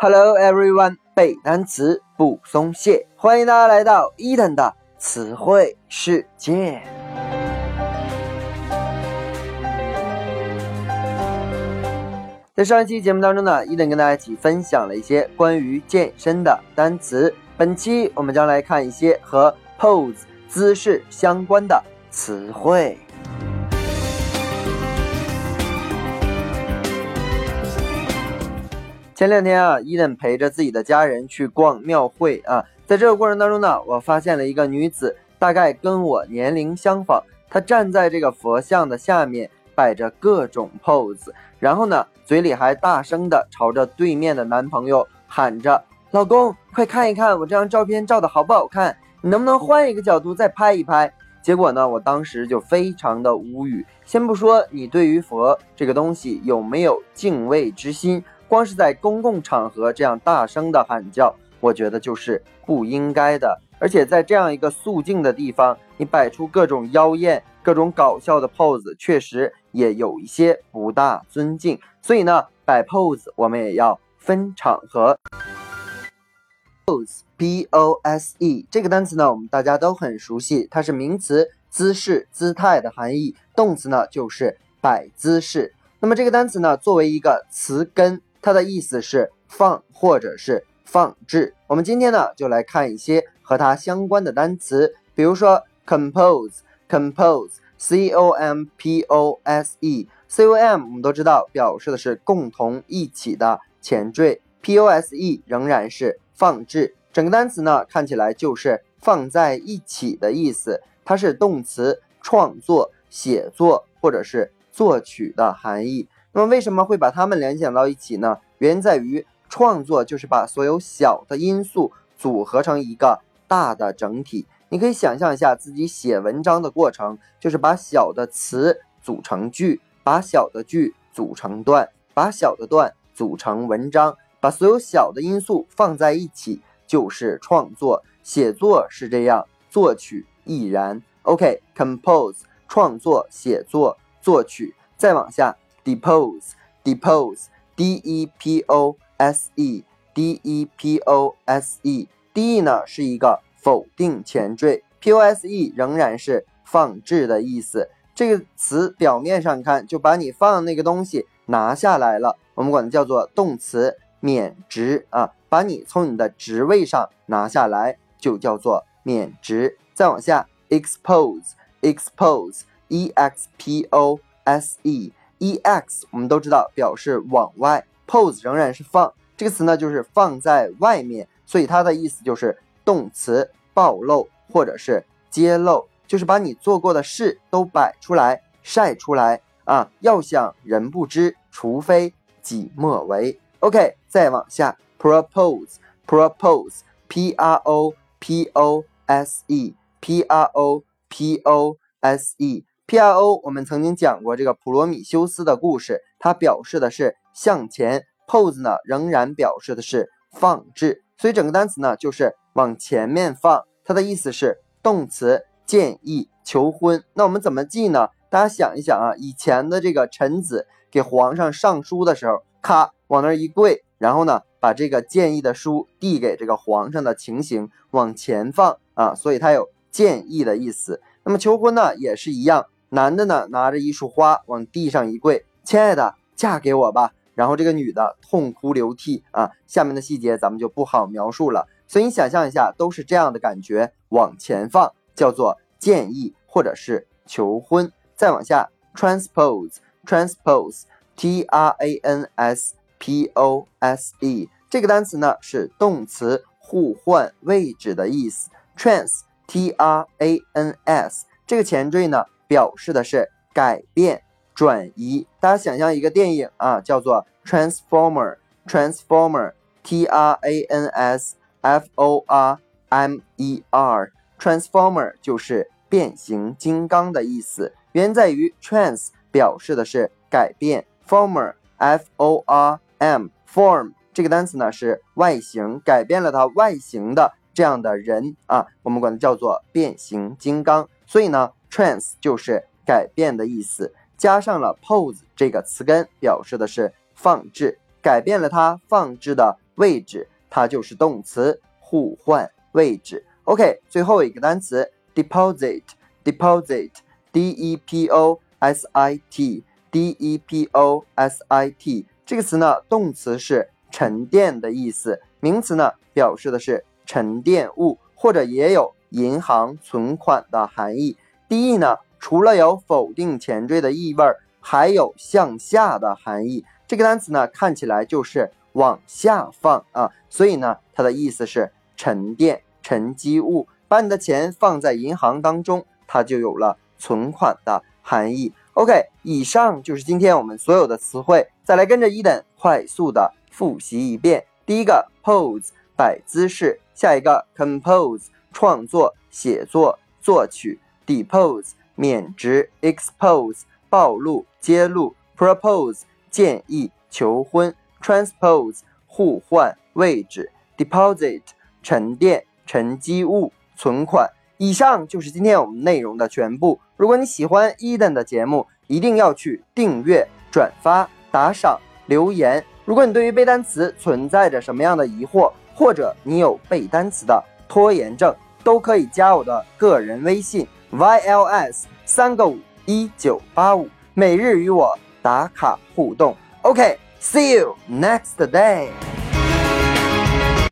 Hello everyone，背单词不松懈，欢迎大家来到伊登的词汇世界。在上一期节目当中呢，伊登跟大家一起分享了一些关于健身的单词。本期我们将来看一些和 pose 姿势相关的词汇。前两天啊，伊登陪着自己的家人去逛庙会啊，在这个过程当中呢，我发现了一个女子，大概跟我年龄相仿。她站在这个佛像的下面，摆着各种 pose，然后呢，嘴里还大声的朝着对面的男朋友喊着：“老公，快看一看我这张照片照的好不好看？你能不能换一个角度再拍一拍？”结果呢，我当时就非常的无语。先不说你对于佛这个东西有没有敬畏之心。光是在公共场合这样大声的喊叫，我觉得就是不应该的。而且在这样一个肃静的地方，你摆出各种妖艳、各种搞笑的 pose，确实也有一些不大尊敬。所以呢，摆 pose 我们也要分场合。pose，p-o-s-e 这个单词呢，我们大家都很熟悉，它是名词，姿势、姿态的含义；动词呢，就是摆姿势。那么这个单词呢，作为一个词根。它的意思是放或者是放置。我们今天呢，就来看一些和它相关的单词，比如说 compose，compose，c o m p o s e，c o m 我们都知道表示的是共同一起的前缀，p o s e 仍然是放置。整个单词呢，看起来就是放在一起的意思。它是动词，创作、写作或者是作曲的含义。那么为什么会把它们联想到一起呢？原因在于创作就是把所有小的因素组合成一个大的整体。你可以想象一下自己写文章的过程，就是把小的词组成句，把小的句组成段，把小的段组成文章，把所有小的因素放在一起就是创作。写作是这样，作曲亦然。OK，compose 创作、写作、作曲，再往下。depose, depose, d e p o s e, d e p o s e, d e 呢是一个否定前缀，p o s e 仍然是放置的意思。这个词表面上看就把你放那个东西拿下来了，我们管它叫做动词免职啊，把你从你的职位上拿下来就叫做免职。再往下，expose, expose, e x p o s e。e x 我们都知道表示往外，pose 仍然是放这个词呢，就是放在外面，所以它的意思就是动词暴露或者是揭露，就是把你做过的事都摆出来晒出来啊！要想人不知，除非己莫为。OK，再往下，propose，propose，p r o p o s e，p r o p o s e。P.R.O. 我们曾经讲过这个普罗米修斯的故事，它表示的是向前，pose 呢仍然表示的是放置，所以整个单词呢就是往前面放。它的意思是动词建议求婚。那我们怎么记呢？大家想一想啊，以前的这个臣子给皇上上书的时候，咔往那一跪，然后呢把这个建议的书递给这个皇上的情形往前放啊，所以它有建议的意思。那么求婚呢也是一样。男的呢，拿着一束花往地上一跪，亲爱的，嫁给我吧。然后这个女的痛哭流涕啊，下面的细节咱们就不好描述了。所以你想象一下，都是这样的感觉，往前放叫做建议或者是求婚。再往下，transpose，transpose，t r a n s p o s e，这个单词呢是动词互换位置的意思。trans，t r a n s，这个前缀呢。表示的是改变、转移。大家想象一个电影啊，叫做 Transformer，Transformer，T R A N S F O R M E R，Transformer 就是变形金刚的意思。原在于 trans 表示的是改变，former F O R M form 这个单词呢是外形，改变了它外形的这样的人啊，我们管它叫做变形金刚。所以呢。Trans 就是改变的意思，加上了 pose 这个词根，表示的是放置，改变了它放置的位置，它就是动词互换位置。OK，最后一个单词 deposit，deposit，d e p o s i t，d e p o s i t 这个词呢，动词是沉淀的意思，名词呢表示的是沉淀物，或者也有银行存款的含义。D E 呢，除了有否定前缀的意味，还有向下的含义。这个单词呢，看起来就是往下放啊，所以呢，它的意思是沉淀、沉积物。把你的钱放在银行当中，它就有了存款的含义。OK，以上就是今天我们所有的词汇，再来跟着伊登快速的复习一遍。第一个 pose 摆姿势，下一个 compose 创作、写作、作曲。Depose 免职，expose 暴露、揭露，propose 建议、求婚，transpose 互换位置，deposit 沉淀、沉积物、存款。以上就是今天我们内容的全部。如果你喜欢 Eden 的节目，一定要去订阅、转发、打赏、留言。如果你对于背单词存在着什么样的疑惑，或者你有背单词的拖延症，都可以加我的个人微信。Yls 三个五一九八五，每日与我打卡互动。OK，see you next day。